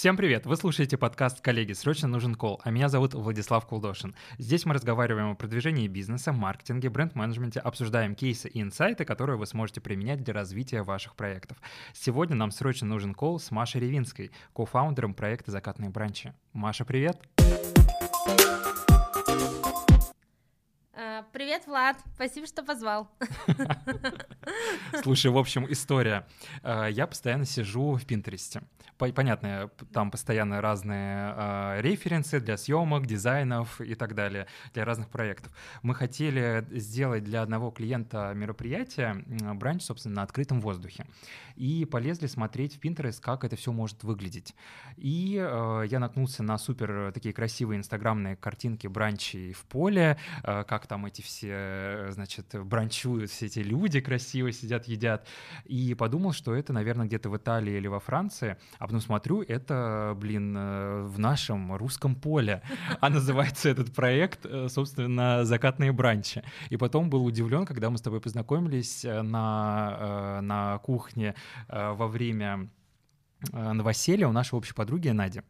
Всем привет! Вы слушаете подкаст «Коллеги, срочно нужен кол», а меня зовут Владислав Кулдошин. Здесь мы разговариваем о продвижении бизнеса, маркетинге, бренд-менеджменте, обсуждаем кейсы и инсайты, которые вы сможете применять для развития ваших проектов. Сегодня нам срочно нужен кол с Машей Ревинской, кофаундером проекта «Закатные бранчи». Маша, привет! А, Привет, Влад. Спасибо, что позвал. Слушай, в общем, история. Э, Я постоянно сижу в Пинтересте. По- Понятно, там постоянно разные э, референсы для съемок, дизайнов и так далее, для разных проектов. Мы хотели сделать для одного клиента мероприятие, бранч, собственно, на открытом воздухе. И полезли смотреть в Pinterest, как это все может выглядеть. И э, я наткнулся на супер такие красивые инстаграмные картинки бранчей в поле, э, как там эти все, э, значит, бранчуют, все эти люди красиво сидят, едят. И подумал, что это, наверное, где-то в Италии или во Франции. А потом смотрю, это, блин, э, в нашем русском поле. А называется этот проект, э, собственно, «Закатные бранчи». И потом был удивлен, когда мы с тобой познакомились на, на кухне во время новоселья у нашей общей подруги Нади.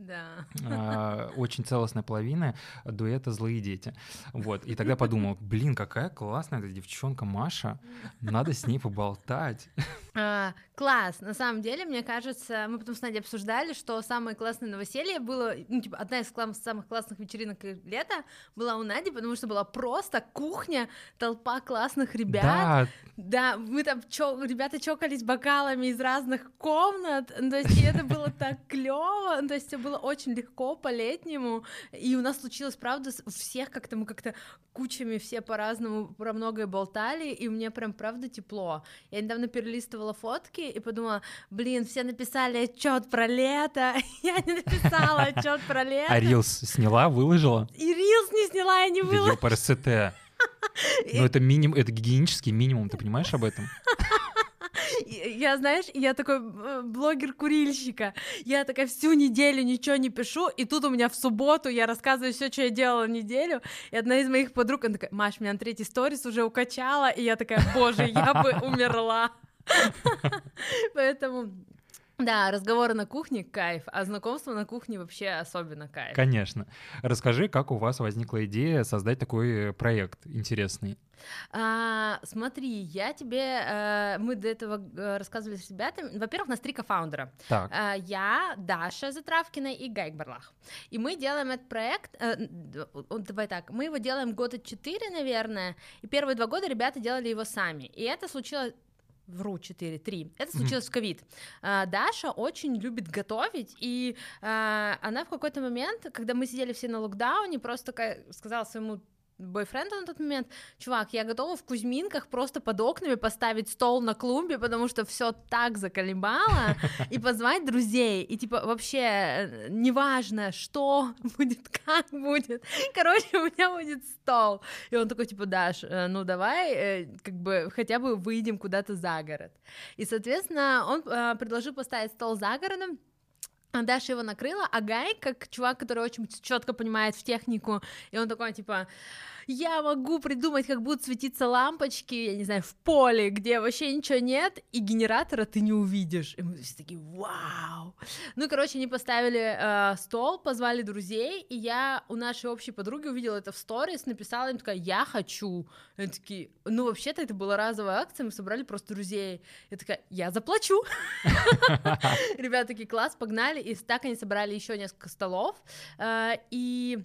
Да. А, очень целостная половина дуэта «Злые дети». Вот, и тогда подумал, блин, какая классная эта девчонка Маша, надо с ней поболтать. А, класс. На самом деле, мне кажется, мы потом с Надей обсуждали, что самое классное новоселье было, ну, типа, одна из класс- самых классных вечеринок лета была у Нади, потому что была просто кухня, толпа классных ребят. Да, Да, мы там, чё, ребята чокались бокалами из разных комнат, ну, то есть и это было так клево, то есть все было очень легко по-летнему, и у нас случилось, правда, всех как-то мы как-то кучами все по-разному про многое болтали, и мне прям правда тепло. Я недавно перелистывала фотки и подумала, блин, все написали отчет про лето, я не написала отчет про лето, а Рилс сняла, выложила? и Рилс не сняла, я не Да выложила. ёпарасете. Ну это минимум, это гигиенический минимум, ты понимаешь об этом? Я, знаешь, я такой э, блогер курильщика. Я такая всю неделю ничего не пишу, и тут у меня в субботу я рассказываю все, что я делала неделю. И одна из моих подруг, она такая, Маш, меня на третий сторис уже укачала, и я такая, боже, я бы умерла. Поэтому, да, разговоры на кухне кайф, а знакомство на кухне вообще особенно кайф. Конечно. Расскажи, как у вас возникла идея создать такой проект интересный? А, смотри, я тебе, э, мы до этого э, рассказывали с ребятами. Во-первых, у нас три кофаундера. Так, А, Я, Даша Затравкина и Гайк Барлах. И мы делаем этот проект, э, о, давай так, мы его делаем года четыре, наверное, и первые два года ребята делали его сами. И это случилось Вру, 4, 3. Это случилось в ковид. А, Даша очень любит готовить, и а, она в какой-то момент, когда мы сидели все на локдауне, просто такая сказала своему бойфренду на тот момент, чувак, я готова в Кузьминках просто под окнами поставить стол на клумбе, потому что все так заколебало, и позвать друзей, и типа вообще э, неважно, что будет, как будет, короче, у меня будет стол. И он такой, типа, Даш, э, ну давай, э, как бы, хотя бы выйдем куда-то за город. И, соответственно, он предложил поставить стол за городом, Даша его накрыла, а Гай, как чувак, который очень четко понимает в технику, и он такой, типа, я могу придумать, как будут светиться лампочки, я не знаю, в поле, где вообще ничего нет, и генератора ты не увидишь. И мы все такие, вау! Ну, короче, они поставили э, стол, позвали друзей, и я у нашей общей подруги увидела это в сторис, написала им такая, я хочу. И они такие, ну, вообще-то это была разовая акция, мы собрали просто друзей. Я такая, я заплачу. Ребята такие, класс, погнали, и так они собрали еще несколько столов, э, и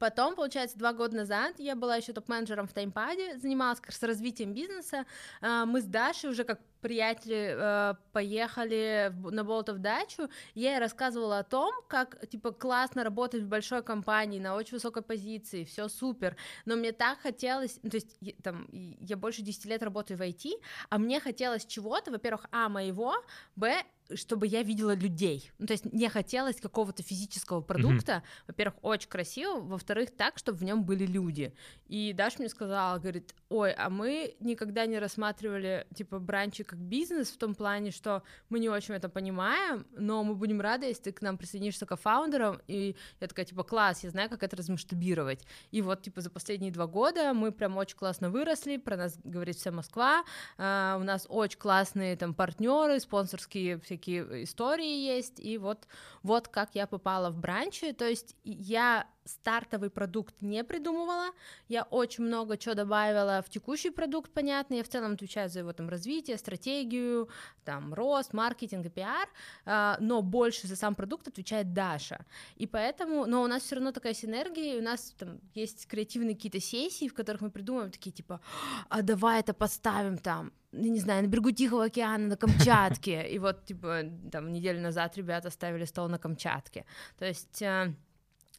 Потом, получается, два года назад я была еще топ-менеджером в Таймпаде, занималась как раз развитием бизнеса. А, Мы с Дашей уже как приятели э, поехали на Болотов дачу. Я ей рассказывала о том, как типа классно работать в большой компании на очень высокой позиции, все супер. Но мне так хотелось, ну, то есть там я больше 10 лет работаю в IT, а мне хотелось чего-то, во-первых, а моего, б чтобы я видела людей. Ну, то есть мне хотелось какого-то физического продукта. Во-первых, очень красиво, во-вторых, так, чтобы в нем были люди. И Даша мне сказала, говорит, ой, а мы никогда не рассматривали, типа, бранчи как бизнес в том плане, что мы не очень это понимаем, но мы будем рады, если ты к нам присоединишься кофаундером, и я такая, типа, класс, я знаю, как это размасштабировать. И вот, типа, за последние два года мы прям очень классно выросли, про нас говорит вся Москва, а, у нас очень классные там партнеры, спонсорские всякие всякие истории есть, и вот, вот как я попала в бранчи, то есть я стартовый продукт не придумывала, я очень много чего добавила в текущий продукт, понятно, я в целом отвечаю за его там развитие, стратегию, там рост, маркетинг и пиар, а, но больше за сам продукт отвечает Даша, и поэтому, но у нас все равно такая синергия, у нас там есть креативные какие-то сессии, в которых мы придумываем такие типа, а давай это поставим там, не знаю, на берегу Тихого океана, на Камчатке, и вот, типа, там, неделю назад ребята ставили стол на Камчатке, то есть э,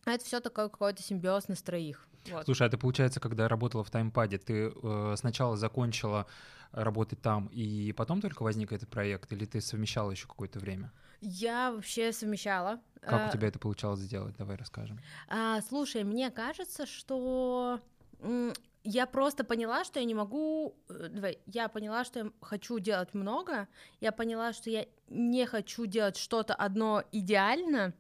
это все такой какой-то симбиоз на троих. Вот. Слушай, а ты, получается, когда работала в таймпаде, ты э, сначала закончила работать там, и потом только возник этот проект, или ты совмещала еще какое-то время? Я вообще совмещала. Как а, у тебя это получалось сделать? Давай расскажем. А, слушай, мне кажется, что я просто поняла, что я не могу, э, давай, я поняла, что я хочу делать много, я поняла, что я не хочу делать что-то одно идеально,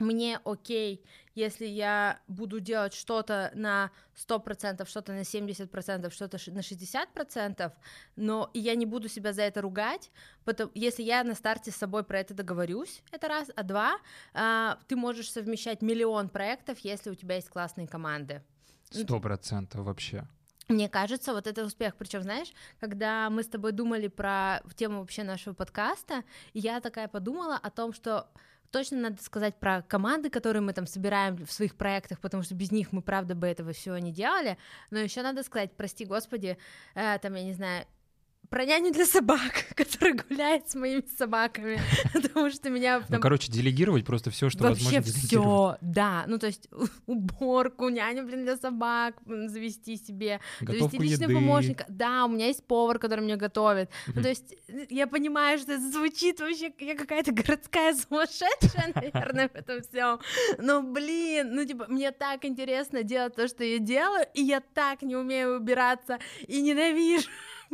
мне окей, если я буду делать что-то на 100%, что-то на 70%, что-то на 60%, но я не буду себя за это ругать, потому, если я на старте с собой про это договорюсь, это раз, а два, а, ты можешь совмещать миллион проектов, если у тебя есть классные команды. Сто процентов вообще. Мне кажется, вот это успех. Причем, знаешь, когда мы с тобой думали про тему вообще нашего подкаста, я такая подумала о том, что точно надо сказать про команды, которые мы там собираем в своих проектах, потому что без них мы, правда, бы этого всего не делали. Но еще надо сказать, прости господи, э, там, я не знаю, про няню для собак, которая гуляет с моими собаками, потому что меня... Там... Ну, короче, делегировать просто все, что Вообще возможно все, да, ну, то есть уборку, няню, блин, для собак завести себе, Готовку завести личного еды. помощника. Да, у меня есть повар, который мне готовит. Ну, то есть я понимаю, что это звучит вообще, я какая-то городская сумасшедшая, наверное, в этом всем. Но, блин, ну, типа, мне так интересно делать то, что я делаю, и я так не умею убираться, и ненавижу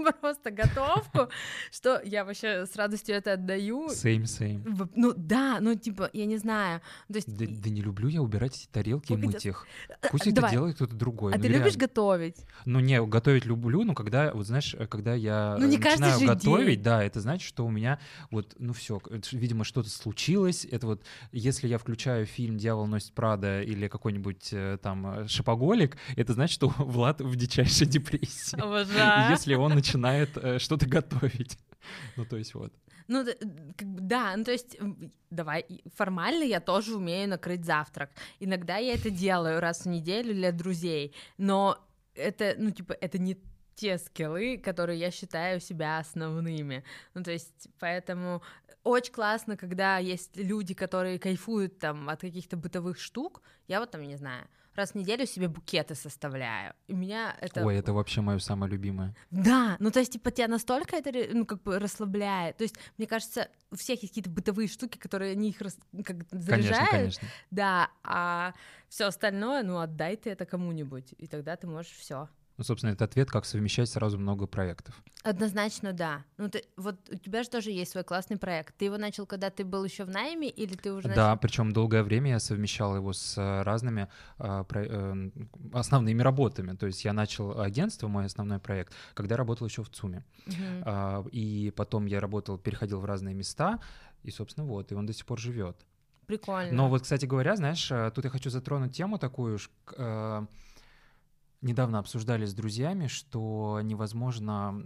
просто готовку, что я вообще с радостью это отдаю. Same, same. Ну да, ну типа, я не знаю. То есть... да, да не люблю я убирать эти тарелки и мыть их. Пусть Давай. это делает кто-то другой. А ну, ты реально. любишь готовить? Ну не, готовить люблю, но когда, вот знаешь, когда я ну, не начинаю готовить, день. да, это значит, что у меня вот, ну все, видимо, что-то случилось. Это вот, если я включаю фильм «Дьявол носит Прада» или какой-нибудь э, там «Шопоголик», это значит, что Влад в дичайшей депрессии. Обожаю. Если он начинает э, что-то готовить. Ну, то есть вот. Ну, да, ну, то есть, давай, формально я тоже умею накрыть завтрак. Иногда я это делаю раз в неделю для друзей, но это, ну, типа, это не те скиллы, которые я считаю себя основными. Ну, то есть, поэтому очень классно, когда есть люди, которые кайфуют там от каких-то бытовых штук. Я вот там, не знаю, раз в неделю себе букеты составляю. И меня это... Ой, это вообще мое самое любимое. Да, ну то есть, типа, тебя настолько это, ну, как бы расслабляет. То есть, мне кажется, у всех есть какие-то бытовые штуки, которые они их рас... как заряжают. Конечно, конечно. Да, а все остальное, ну, отдай ты это кому-нибудь, и тогда ты можешь все. Ну, собственно, это ответ, как совмещать сразу много проектов. Однозначно, да. Ну, ты, вот у тебя же тоже есть свой классный проект. Ты его начал, когда ты был еще в найме, или ты уже Да, причем долгое время я совмещал его с э, разными э, про, э, основными работами. То есть я начал агентство, мой основной проект, когда работал еще в ЦУМе. Uh-huh. Э, и потом я работал, переходил в разные места, и, собственно, вот, и он до сих пор живет. Прикольно. Но вот, кстати говоря, знаешь, э, тут я хочу затронуть тему такую, э, недавно обсуждали с друзьями, что невозможно,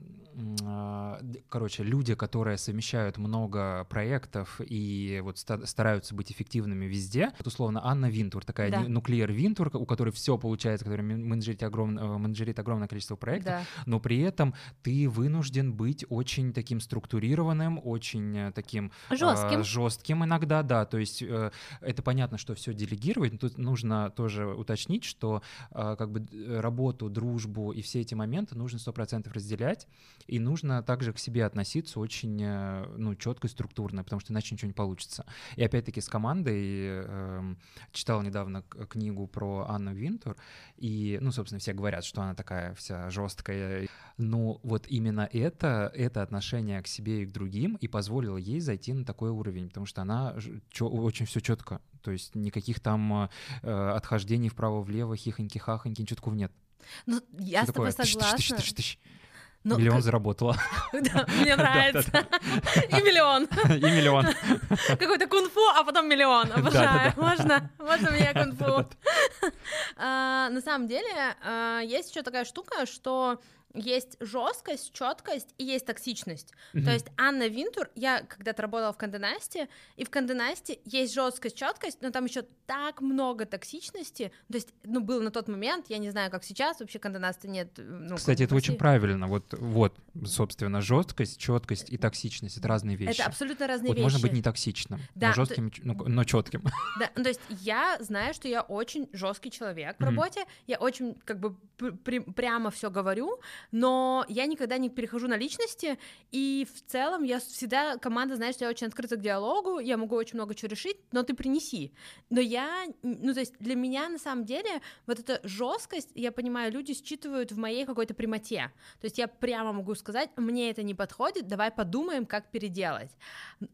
короче, люди, которые совмещают много проектов и вот стараются быть эффективными везде, вот условно Анна Винтур, такая да. нуклеер Винтур, у которой все получается, которая менеджерит, огром, э, менеджерит огромное количество проектов, да. но при этом ты вынужден быть очень таким структурированным, очень таким жестким, э, жестким иногда, да, то есть э, это понятно, что все делегировать, но тут нужно тоже уточнить, что э, как бы работу, дружбу и все эти моменты нужно сто процентов разделять, и нужно также к себе относиться очень э, ну, четко и структурно, потому что иначе ничего не получится. И опять-таки с командой э, читал недавно книгу про Анну Винтур, и, ну, собственно, все говорят, что она такая вся жесткая, но вот именно это, это отношение к себе и к другим и позволило ей зайти на такой уровень, потому что она очень все четко, то есть никаких там э, отхождений вправо-влево, хихоньки-хахоньки, ничего такого нет. Ну, я Все с тобой такое, согласна. Тыщ, тыщ, тыщ, Но Миллион как- заработала. Да, Мне нравится. И миллион. И миллион. Какой-то кунг-фу, а потом миллион. Обожаю. Можно? Можно мне кунг-фу? А, На самом деле, а, есть еще такая штука, что есть жесткость, четкость и есть токсичность. То есть Анна Винтур, я когда-то работала в Канденасте, и в Канденасте есть жесткость, четкость, но там еще так много токсичности. То есть, ну, был на тот момент, я не знаю, как сейчас, вообще Канденаста нет. ну, Кстати, это очень правильно. Вот, вот, собственно, жесткость, четкость и токсичность это разные вещи. Это абсолютно разные вот вещи. можно быть не токсичным, Да, но жестким, ну, но четким. Да, ну, то есть я знаю, что я очень жесткий человек в Мгм. работе, я очень как бы пр- прямо все говорю, но я никогда не перехожу на личности, и в целом я всегда, команда знает, что я очень открыта к диалогу, я могу очень много чего решить, но ты принеси. Но я, ну то есть для меня на самом деле вот эта жесткость, я понимаю, люди считывают в моей какой-то прямоте. То есть я прямо могу сказать, мне это не подходит, давай подумаем, как переделать.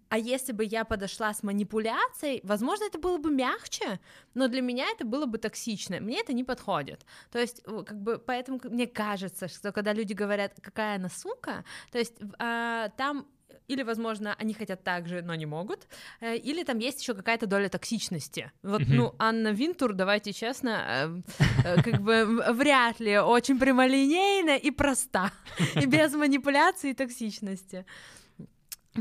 А если бы я подошла с манипуляцией, возможно, это было бы мягче, но для меня это было бы токсично. Мне это не подходит. То есть, как бы, поэтому мне кажется, что когда люди говорят, какая она сука, то есть а, там или, возможно, они хотят так же, но не могут, э, или там есть еще какая-то доля токсичности. Вот, Мгм. ну, Анна Винтур, давайте честно, э, э, как бы вряд ли очень прямолинейна и проста, и без манипуляции и токсичности.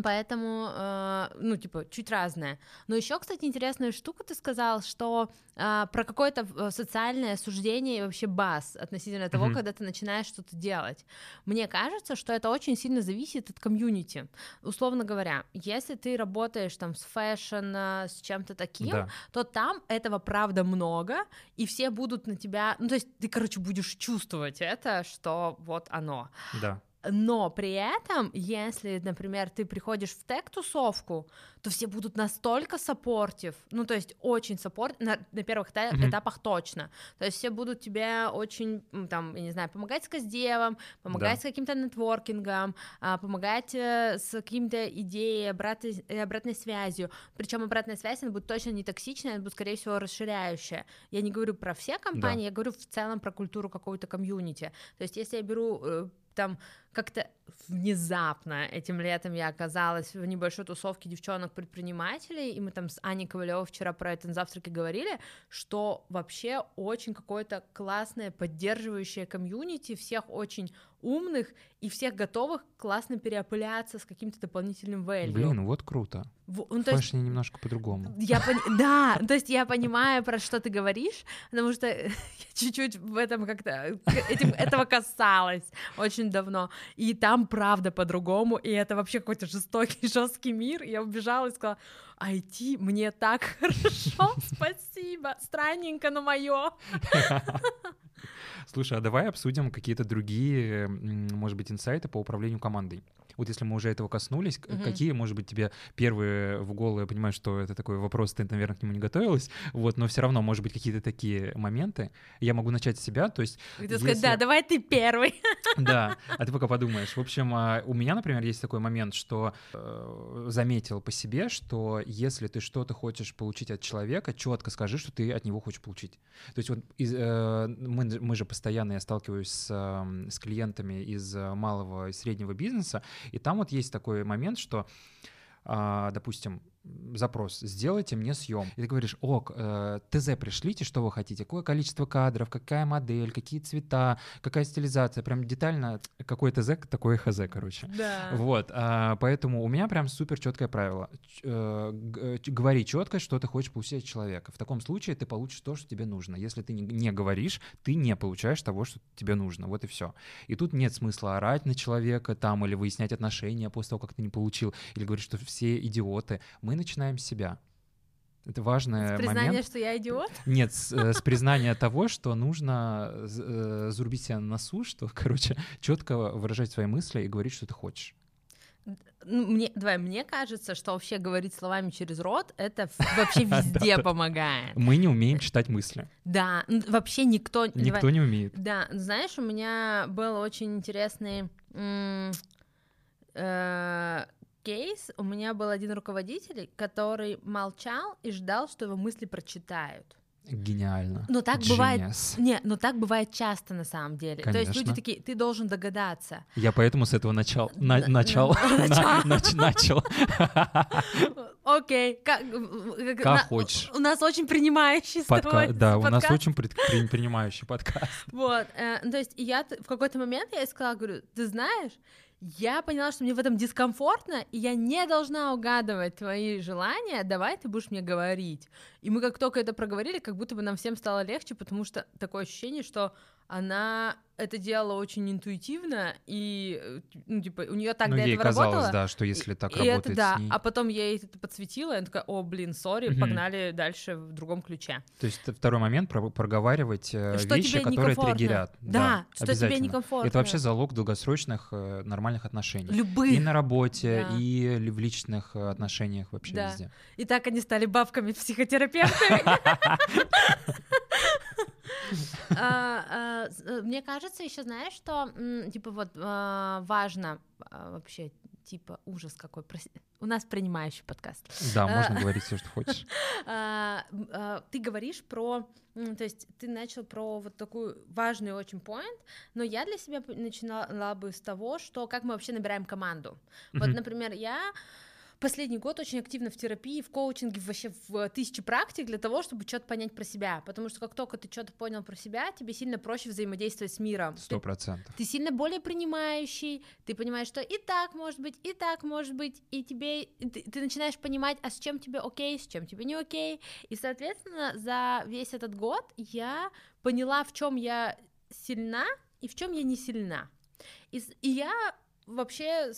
Поэтому, э, ну, типа, чуть разное. Но еще, кстати, интересная штука, ты сказал, что э, про какое-то э, социальное суждение и вообще bias относительно того, Мгм. когда ты начинаешь что-то делать. Мне кажется, что это очень сильно зависит от комьюнити. Условно говоря, если ты работаешь там с fashion, э, с чем-то таким, Да. то там этого правда много, и все будут на тебя, ну, то есть ты, короче, будешь чувствовать это, что вот оно. Да. Но при этом, если, например, ты приходишь в tech-тусовку, то все будут настолько supportive, ну, то есть очень support, на, на первых эта- Мгм. этапах точно. То есть все будут тебе очень, там, я не знаю, помогать с кастдевом, помогать Да. с каким-то нетворкингом, а, помогать э, с какими-то идеей, обратной, обратной связью. Причем обратная связь, она будет точно не токсичная, она будет, скорее всего, расширяющая. Я не говорю про все компании, я говорю в целом про культуру какого-то комьюнити. То есть если я беру э, там как-то внезапно этим летом я оказалась в небольшой тусовке девчонок-предпринимателей, и мы там с Аней Ковалевой вчера про это на завтраке говорили, что вообще очень какое-то классное, поддерживающее комьюнити, всех очень умных и всех готовых классно переопыляться с каким-то дополнительным value. Блин, вот круто. В- ну, то есть немножко по-другому. я пони- да, то есть я понимаю, про что ты говоришь, потому что я чуть-чуть в этом как-то этим, этого касалась очень давно. И там правда по-другому, и это вообще какой-то жестокий, жесткий мир. И я убежала и сказала, IT, мне так хорошо, спасибо, странненько, но мое. Слушай, а давай обсудим какие-то другие, может быть, инсайты по управлению командой. Вот если мы уже этого коснулись, Мгм. какие, может быть, тебе первые в голову, я понимаю, что это такой вопрос, ты, наверное, к нему не готовилась, вот, но все равно, может быть, какие-то такие моменты. Я могу начать с себя, то есть, ты сказать, Если- да, давай ты первый. да, а ты пока подумаешь. В общем, а, у меня, например, есть такой момент, что э, заметил по себе, что если ты что-то хочешь получить от человека, четко скажи, что ты от него хочешь получить. То есть вот из, э, мы, мы же постоянно, я сталкиваюсь с, эм, с клиентами из э, малого и среднего бизнеса, и там вот есть такой момент, что, а, допустим, запрос «сделайте мне съем». И ты говоришь, ок, э, ТЗ пришлите, что вы хотите, какое количество кадров, какая модель, какие цвета, какая стилизация, прям детально, какой ТЗ, такой ХЗ, короче. Да. Вот, а, поэтому у меня прям супер четкое правило. Ч- э, э, Говори четко, что ты хочешь получить от человека. В таком случае ты получишь то, что тебе нужно. Если ты не, не говоришь, ты не получаешь того, что тебе нужно. Вот и все. И тут нет смысла орать на человека там или выяснять отношения после того, как ты не получил, или говорить, что все идиоты. Мы начинаем с себя. Это важный Признание, момент. что я идиот? Нет, с, э, с признания того, что нужно з- э, зарубить себя на носу, что, короче, четко выражать свои мысли и говорить, что ты хочешь. Ну, Мне, давай, мне кажется, что вообще говорить словами через рот, это вообще везде помогает. Мы не умеем читать мысли. Да, вообще никто... Никто не умеет. Да, знаешь, у меня был очень интересный э, кейс. У меня был один руководитель, который молчал и ждал, что его мысли прочитают. Гениально. Но так Genius. бывает. Не, но так бывает часто на самом деле. То есть люди Конечно. такие, ты должен догадаться. Я поэтому с этого начал. на- начал. начал. На- нач- Начал. Окей, как, хочешь. У нас очень принимающий Да, у нас очень принимающий подкаст. Вот, э, ну, то есть я в какой-то момент я сказала, говорю, ты знаешь, я поняла, что мне в этом дискомфортно, и я не должна угадывать твои желания, давай ты будешь мне говорить. И мы как только это проговорили, как будто бы нам всем стало легче, потому что такое ощущение, что она это делала очень интуитивно, и, э, ну, типа, у нее так Ну, до ей этого казалось, работало. да, что если так и это работает да, с ней... а потом я ей это подсветила, и она такая, о, блин, сори, Мгм. погнали дальше в другом ключе. То есть второй момент про- проговаривать э, Что вещи, которые триггерят. Да, что тебе некомфортно. Это вообще залог долгосрочных э, нормальных отношений. Любых. И на работе, Да. и в личных отношениях вообще Да. везде. И так они стали бабками-психотерапевтами. А, а, Мне кажется, еще знаешь, что типа вот а, важно а, вообще типа ужас какой. У нас принимающий подкаст. Да, А. можно говорить все, что хочешь. Ты говоришь про, то есть ты начал про вот такую важный очень point, но я для себя начинала бы с того, что как мы вообще набираем команду. Вот, например, я последний год очень активно в терапии, в коучинге, вообще в тысячи практик для того, чтобы что-то понять про себя. Потому что как только ты что-то понял про себя, тебе сильно проще взаимодействовать с миром. Сто процентов. ты сильно более принимающий, ты понимаешь, что и так может быть, и так может быть, и тебе ты, ты начинаешь понимать, а с чем тебе окей, с чем тебе не окей. И, соответственно, за весь этот год я поняла, в чем я сильна и в чем я не сильна. И, и я вообще,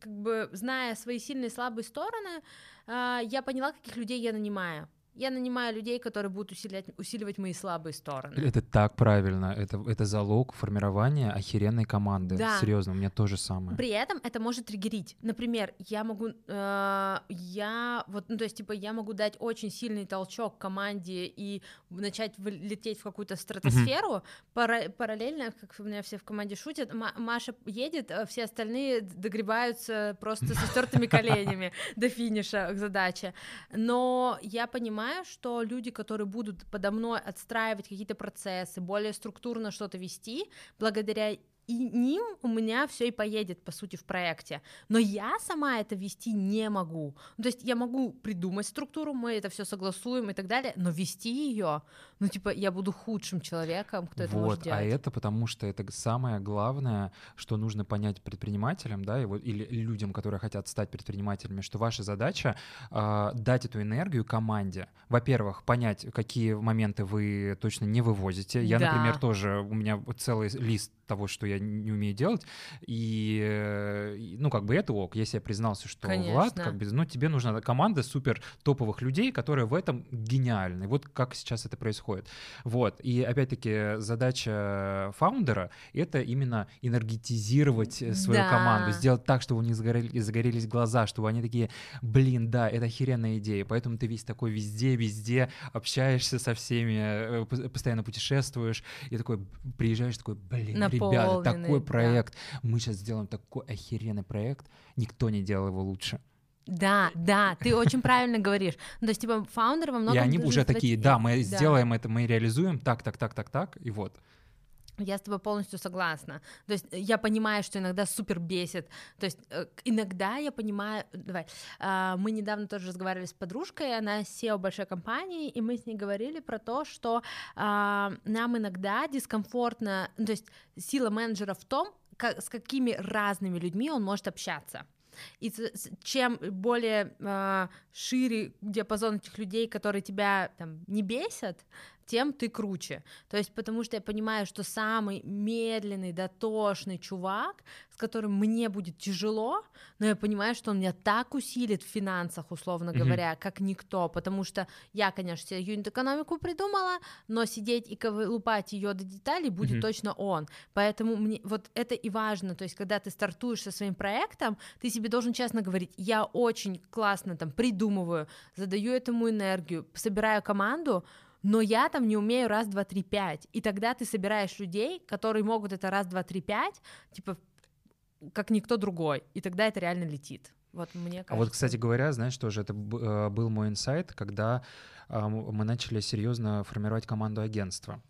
как бы, зная свои сильные и слабые стороны, а, я поняла, каких людей я нанимаю. Я нанимаю людей, которые будут усилять, усиливать мои слабые стороны. Это так правильно. Это, это залог формирования охеренной команды. Да. Серьезно, у меня то же самое. При этом это может триггерить. Например, я могу, э, я вот, ну то есть типа я могу дать очень сильный толчок команде и начать лететь в какую-то стратосферу. Пара- параллельно, как у меня все в команде шутят, Ма- Маша едет, а все остальные догребаются просто со стертыми коленями до финиша к задаче. Но я понимаю, что люди, которые будут подо мной отстраивать какие-то процессы, более структурно что-то вести, благодаря и ним у меня все и поедет, по сути, в проекте. Но я сама это вести не могу. Ну, то есть я могу придумать структуру, мы это все согласуем и так далее, но вести ее, ну, типа, я буду худшим человеком, кто это может Вот, делать. а это потому что это самое главное, что нужно понять предпринимателям, да, вот, или людям, которые хотят стать предпринимателями, что ваша задача а, дать эту энергию команде. Во-первых, понять, какие моменты вы точно не вывозите. Я, Да. например, тоже, у меня вот целый лист того, что я не умею делать, и, э, ну, как бы это ок, если я признался, что Влад, Конечно. как бы, ну, тебе нужна команда супер топовых людей, которые в этом гениальны. Вот как сейчас это происходит. Вот. И опять-таки задача фаундера — это именно энергетизировать э, свою Да. команду, сделать так, чтобы у них загорели- загорелись глаза, чтобы они такие, блин, да, это охеренная идея, поэтому ты весь такой везде, везде общаешься со всеми, э, постоянно путешествуешь, и такой приезжаешь, такой, блин, ребята, такой да. проект, мы сейчас сделаем такой охеренный проект, никто не делал его лучше. Да, да, ты очень правильно говоришь. Ну, то есть, типа, фаундер во многом... и они уже такие, да, мы Да. сделаем это, мы реализуем так, так, так, так, так, и вот. Я с тобой полностью согласна. То есть э, я понимаю, что иногда супер бесит. То есть э, иногда я понимаю... Давай. а, Мы недавно тоже разговаривали с подружкой, она SEO большой компании, и мы с ней говорили про то, что а, нам иногда дискомфортно... ну, То есть сила менеджера в том, с какими разными людьми он может общаться. И чем более а, шире диапазон этих людей, которые тебя там не бесят, тем ты круче. То есть потому что я понимаю, что самый медленный, дотошный чувак, с которым мне будет тяжело, но я понимаю, что он меня так усилит в финансах, условно говоря, как никто, потому что я, конечно, себе юнит-экономику придумала, но сидеть и лупать ее до деталей будет Мгм. точно он. Поэтому мне вот это и важно, то есть когда ты стартуешь со своим проектом, ты себе должен честно говорить, я очень классно там придумываю, задаю этому энергию, собираю команду, но я там не умею раз, два, три, пять. И тогда ты собираешь людей, которые могут это раз, два, три, пять, типа, как никто другой. И тогда это реально летит. Вот мне кажется. А вот, кстати говоря, знаешь, тоже это э, был мой инсайт, когда мы начали серьезно формировать команду агентства.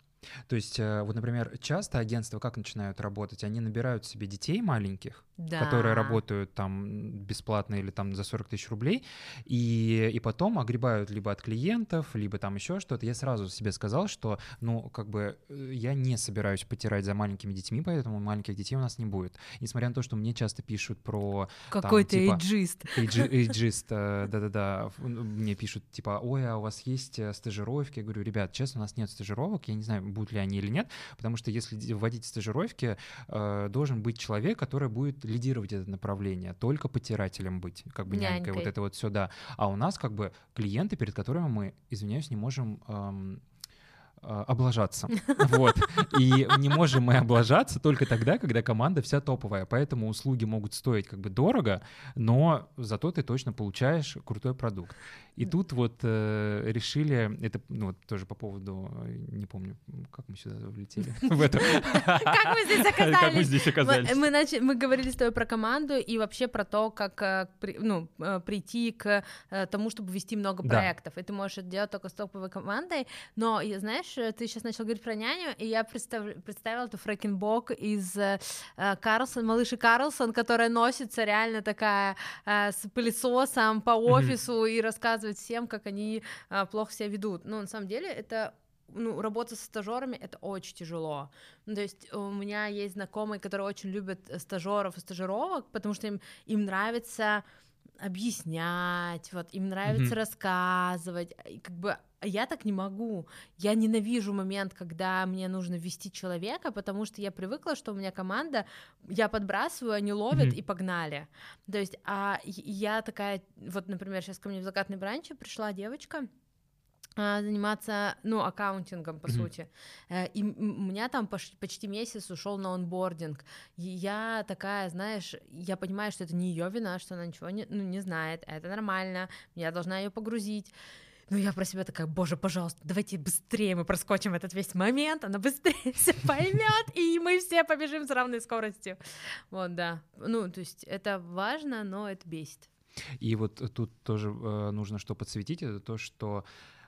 То есть, э, вот, например, часто агентства как начинают работать? Они набирают себе детей маленьких, да. которые работают там бесплатно или там за 40 тысяч рублей, и, и потом огребают либо от клиентов, либо там еще что-то. Я сразу себе сказал, что, ну, как бы э, я не собираюсь потирать за маленькими детьми, поэтому маленьких детей у нас не будет. Несмотря на то, что мне часто пишут про... Какой ты типа, эйджист. Эйджист, э, да-да-да. Мне пишут, типа, ой, а у вас есть стажировки? Я говорю, ребят, честно, у нас нет стажировок, я не знаю, будут ли они или нет, потому что если вводить стажировки, э, должен быть человек, который будет лидировать это направление, только потирателем быть, как бы нянькой, нянькой вот это вот все, да. А у нас как бы клиенты, перед которыми мы, извиняюсь, не можем эм, облажаться. Вот. И не можем мы облажаться только тогда, когда команда вся топовая. Поэтому услуги могут стоить как бы дорого, но зато ты точно получаешь крутой продукт. И тут вот э, решили, это ну, вот тоже по поводу, не помню, как мы сюда влетели в это. Как мы здесь оказались? Как мы здесь оказались? Мы, начали, мы говорили с тобой про команду и вообще про то, как э, ну, э, прийти к э, тому, чтобы вести много проектов. И ты можешь это делать только с топовой командой. Но, знаешь, ты сейчас начал говорить про няню, и я представ... представила эту фрэкинбок из Карлсон, малыши Карлсон, которая носится реально такая с пылесосом по офису и рассказывает всем, как они а, плохо себя ведут. Но на самом деле это ну, работа со стажерами это очень тяжело. Ну, то есть у меня есть знакомые, которые очень любят стажеров и стажировок, потому что им, им нравится объяснять, вот им нравится mm-hmm. рассказывать, и как бы я так не могу. Я ненавижу момент, когда мне нужно вести человека, потому что я привыкла, что у меня команда, я подбрасываю, они ловят mm-hmm. и погнали. То есть, а я такая, вот, например, сейчас ко мне в закатной бранче пришла девочка, а, заниматься, ну, аккаунтингом, по mm-hmm. сути. Э, и у меня там почти месяц ушел на онбординг. И я такая, знаешь, я понимаю, что это не ее вина, что она ничего не, ну, не знает, это нормально, я должна ее погрузить. Ну, я про себя такая, боже, пожалуйста, давайте быстрее мы проскочим этот весь момент, она быстрее все поймет, и мы все побежим с равной скоростью. Вот, да. Ну, то есть это важно, но это бесит. И вот тут тоже э, нужно что подсветить, это то, что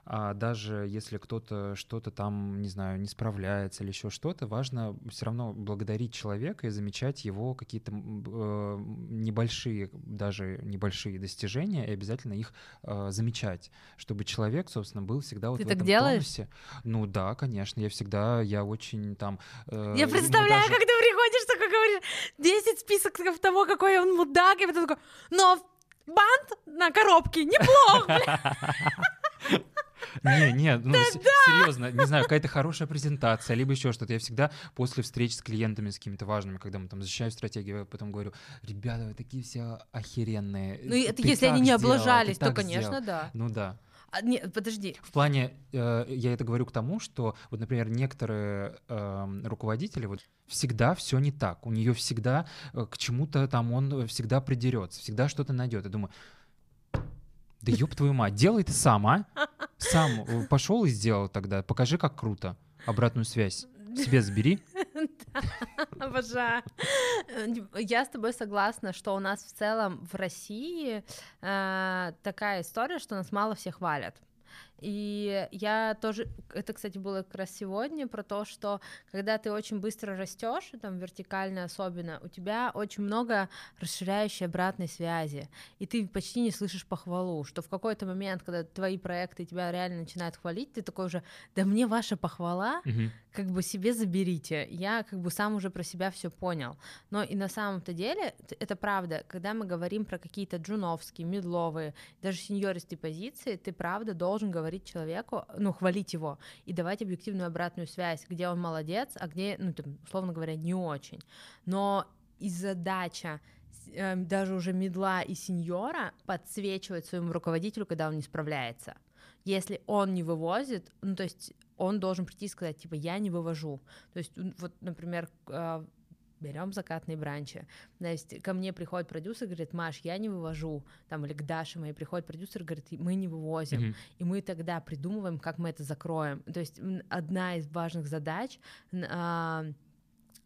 а даже если кто-то что-то там, не знаю, не справляется или еще что-то, важно все равно благодарить человека и замечать его какие-то э, небольшие, даже небольшие достижения, и обязательно их э, замечать, чтобы человек, собственно, был всегда вот Ты в так этом делаешь? тонусе. Ну да, конечно, я всегда, я очень там... Э, я представляю, даже... как ты приходишь, такой говоришь, 10 списков того, какой он мудак, и потом такой, но бант на коробке неплохо, Не, не, ну серьезно, не знаю, какая-то хорошая презентация, либо еще что-то. Я всегда после встреч с клиентами, с какими-то важными, когда мы там защищаем стратегию, я потом говорю, ребята, вы такие все охеренные. Ну, это если они не облажались, то, конечно, да. Ну да. А, не, подожди. В плане, э, я это говорю к тому, что, вот, например, некоторые э, руководители вот всегда все не так, у нее всегда э, к чему-то там он всегда придерется, всегда что-то найдет. Я думаю, да ёб твою мать, делай ты сам, а? Сам э, пошел и сделал тогда. Покажи, как круто. Обратную связь. Себе забери. Обожаю. Я с тобой согласна, что у нас в целом в России э, такая история, что нас мало всех хвалят. И я тоже, это, кстати, было как раз сегодня про то, что когда ты очень быстро растешь, там вертикально особенно, у тебя очень много расширяющей обратной связи, и ты почти не слышишь похвалу, что в какой-то момент, когда твои проекты тебя реально начинают хвалить, ты такой уже, да мне ваша похвала, угу. как бы себе заберите, я как бы сам уже про себя все понял. Но и на самом-то деле, это правда, когда мы говорим про какие-то джуновские, медловые, даже сеньористые позиции, ты правда должен говорить говорить человеку, ну, хвалить его и давать объективную обратную связь, где он молодец, а где, ну, там, условно говоря, не очень. Но и задача э, даже уже медла и сеньора подсвечивать своему руководителю, когда он не справляется. Если он не вывозит, ну, то есть он должен прийти и сказать, типа, я не вывожу. То есть, вот, например, э, берем закатные бранчи. То есть ко мне приходит продюсер, говорит, Маш, я не вывожу, там, или к Даше моей приходит продюсер, говорит, мы не вывозим, mm-hmm. и мы тогда придумываем, как мы это закроем. То есть одна из важных задач а,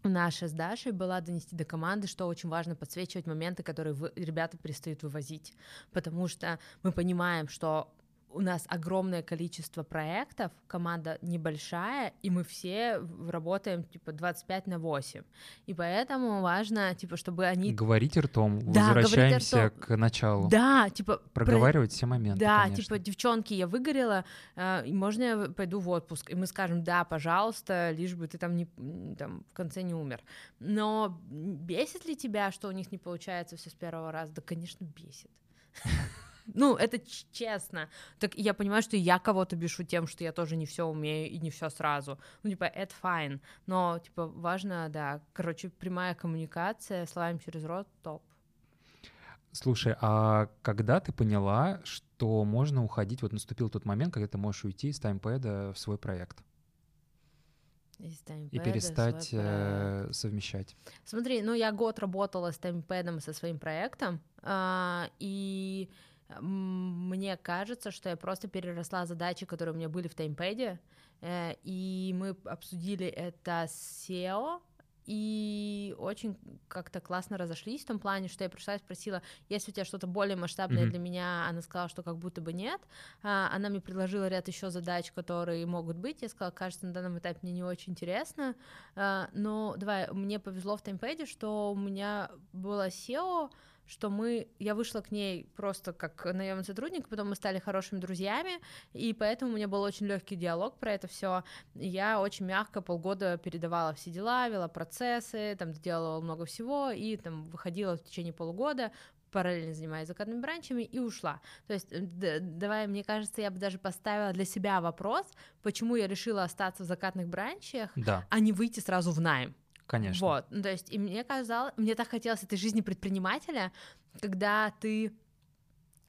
наша с Дашей была донести до команды, что очень важно подсвечивать моменты, которые вы, ребята перестают вывозить, потому что мы понимаем, что у нас огромное количество проектов, команда небольшая, и мы все работаем типа 25 на 8. И поэтому важно, типа, чтобы они... Говорить ртом, да, возвращаемся ртом. к началу. Да, типа... Проговаривать про... все моменты, Да, конечно. типа, девчонки, я выгорела, э, можно я пойду в отпуск? И мы скажем, да, пожалуйста, лишь бы ты там, не, там в конце не умер. Но бесит ли тебя, что у них не получается все с первого раза? Да, конечно, бесит. Ну, это честно. Так я понимаю, что я кого-то бешу тем, что я тоже не все умею и не все сразу. Ну, типа, это fine. Но, типа, важно, да, короче, прямая коммуникация, словами через рот, топ. Слушай, а когда ты поняла, что можно уходить, вот наступил тот момент, когда ты можешь уйти из таймпэда в свой проект? Из и перестать э, совмещать. Смотри, ну я год работала с таймпэдом со своим проектом, э, и мне кажется, что я просто переросла задачи, которые у меня были в таймпэде, э, и мы обсудили это с SEO, и очень как-то классно разошлись в том плане, что я пришла и спросила, есть у тебя что-то более масштабное mm-hmm. для меня, она сказала, что как будто бы нет, а, она мне предложила ряд еще задач, которые могут быть, я сказала, кажется, на данном этапе мне не очень интересно, а, но давай, мне повезло в таймпэде, что у меня было SEO, что мы, я вышла к ней просто как наемный сотрудник, потом мы стали хорошими друзьями, и поэтому у меня был очень легкий диалог про это все. Я очень мягко полгода передавала все дела, вела процессы, там делала много всего, и там выходила в течение полугода, параллельно занимаясь закатными бранчами, и ушла. То есть, давай, мне кажется, я бы даже поставила для себя вопрос, почему я решила остаться в закатных бранчах, да. а не выйти сразу в найм. Конечно. Вот, ну, то есть, и мне казалось, мне так хотелось этой жизни предпринимателя, когда ты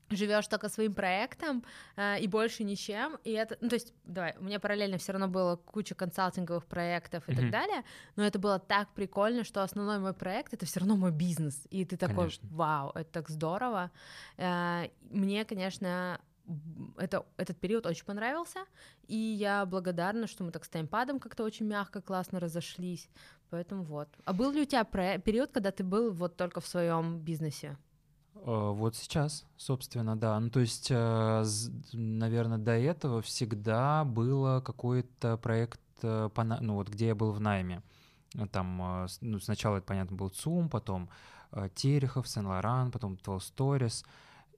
живешь только своим проектом э, и больше ничем, и это, ну то есть, давай, у меня параллельно все равно было куча консалтинговых проектов и mm-hmm. так далее, но это было так прикольно, что основной мой проект это все равно мой бизнес, и ты такой, конечно. вау, это так здорово. Э, мне, конечно, это, этот период очень понравился, и я благодарна, что мы так с таймпадом как-то очень мягко, классно разошлись, Поэтому вот. А был ли у тебя период, когда ты был вот только в своем бизнесе? Э, вот сейчас, собственно, да. Ну, то есть, э, наверное, до этого всегда было какой-то проект, э, ну, вот где я был в найме. Там, ну, сначала это, понятно, был ЦУМ, потом Терехов, Сен-Лоран, потом Толсторис.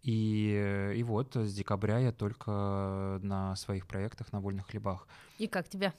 И, и вот с декабря я только на своих проектах на вольных хлебах. И как тебе?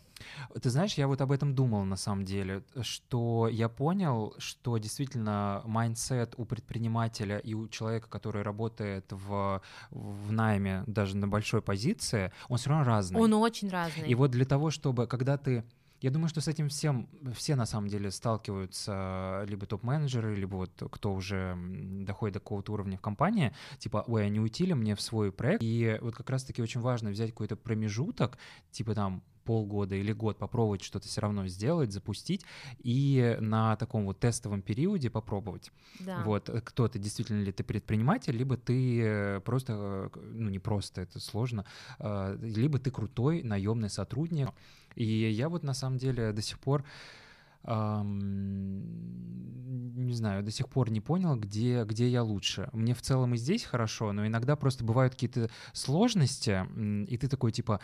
Ты знаешь, я вот об этом думал на самом деле, что я понял, что действительно mindset у предпринимателя и у человека, который работает в, в найме, даже на большой позиции, он все равно разный. Он очень разный. И вот для того, чтобы, когда ты я думаю, что с этим всем все на самом деле сталкиваются, либо топ-менеджеры, либо вот кто уже доходит до какого-то уровня в компании, типа, ой, они уйти ли мне в свой проект? И вот как раз-таки очень важно взять какой-то промежуток, типа там полгода или год попробовать что-то все равно сделать, запустить и на таком вот тестовом периоде попробовать. Да. Вот э, кто-то действительно ли ты предприниматель, либо ты э, просто, э, ну не просто, это сложно, либо ты крутой наемный сотрудник. И я вот на самом деле до сих пор эм, не знаю, до сих пор не понял, где, где я лучше. Мне в целом и здесь хорошо, но иногда просто бывают какие-то сложности, и ты такой типа,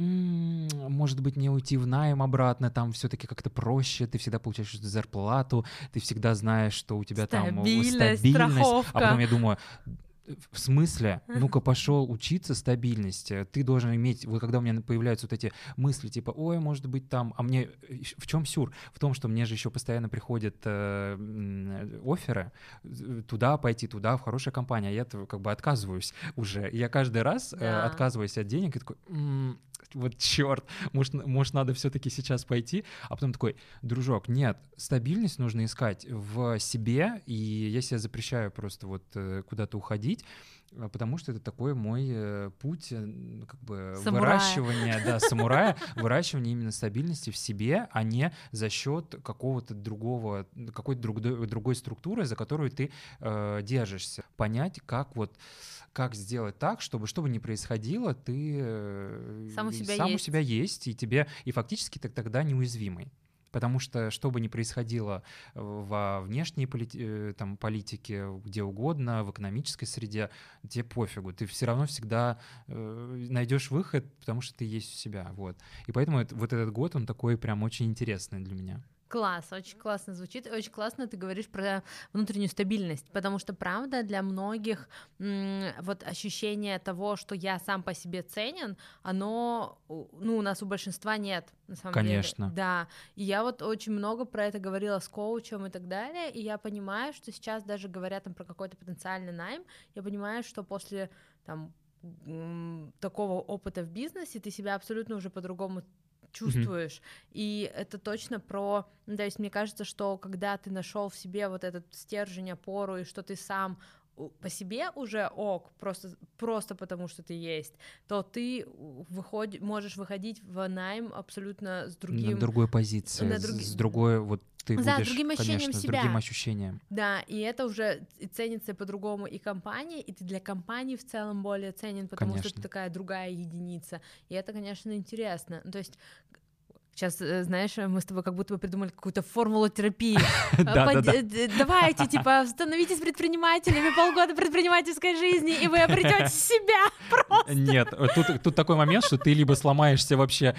может быть, не уйти в найм обратно, там все-таки как-то проще, ты всегда получаешь зарплату, ты всегда знаешь, что у тебя там стабильность, страховка. а потом я думаю, в смысле? Ну-ка пошел учиться стабильности. Ты должен иметь, вот когда у меня появляются вот эти мысли, типа, ой, может быть там, а мне в чем сюр? В том, что мне же еще постоянно приходят э, оферы туда пойти, туда, в хорошая компания, а я как бы отказываюсь уже. я каждый раз э, да. отказываюсь от денег и такой, м-м, вот черт, может, может надо все-таки сейчас пойти, а потом такой, дружок, нет, стабильность нужно искать в себе, и я себе запрещаю просто вот э, куда-то уходить, а, потому что это такой мой э, путь как бы самурая. выращивания, да, самурая, выращивания именно стабильности в себе, а не за счет какого-то другого, какой-то другой, другой структуры, за которую ты э, держишься. Понять, как вот как сделать так, чтобы что бы ни происходило, ты сам у себя, сам есть. У себя есть, и тебе и фактически ты тогда неуязвимый. Потому что, что бы ни происходило во внешней полити- там, политике, где угодно, в экономической среде, тебе пофигу. Ты все равно всегда э, найдешь выход, потому что ты есть у себя. Вот. И поэтому это, вот этот год, он такой прям очень интересный для меня. Класс, очень классно звучит, очень классно ты говоришь про внутреннюю стабильность, потому что, правда, для многих вот ощущение того, что я сам по себе ценен, оно, ну, у нас у большинства нет, на самом Конечно. деле. Да, и я вот очень много про это говорила с коучем и так далее, и я понимаю, что сейчас даже говоря там про какой-то потенциальный найм, я понимаю, что после там такого опыта в бизнесе ты себя абсолютно уже по-другому чувствуешь. Mm-hmm. И это точно про, ну, то есть мне кажется, что когда ты нашел в себе вот этот стержень, опору, и что ты сам по себе уже ок, просто, просто потому что ты есть, то ты выходи, можешь выходить в найм абсолютно с другим... На другой позиции, на друг... с другой вот ты да, будешь, другим ощущением конечно, себя. с другим ощущением. Да, и это уже ценится по-другому и компания, и ты для компании в целом более ценен, потому конечно. что ты такая другая единица. И это, конечно, интересно. То есть Сейчас, э, знаешь, мы с тобой как будто бы придумали какую-то формулу терапии. Давайте, типа, становитесь предпринимателями, полгода предпринимательской жизни, и вы обретете себя просто. Нет, тут, такой момент, что ты либо сломаешься вообще,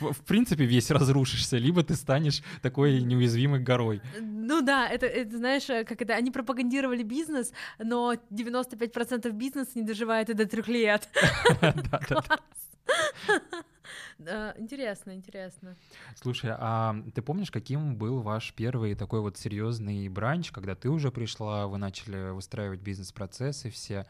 в принципе, весь разрушишься, либо ты станешь такой неуязвимой горой. Ну да, это, это знаешь, э, как это, они пропагандировали бизнес, но 95% бизнеса не доживает и до трех лет. Класс. Интересно, интересно. Слушай, а ты помнишь, каким был ваш первый такой вот серьезный бранч, когда ты уже пришла, вы начали выстраивать бизнес-процессы все?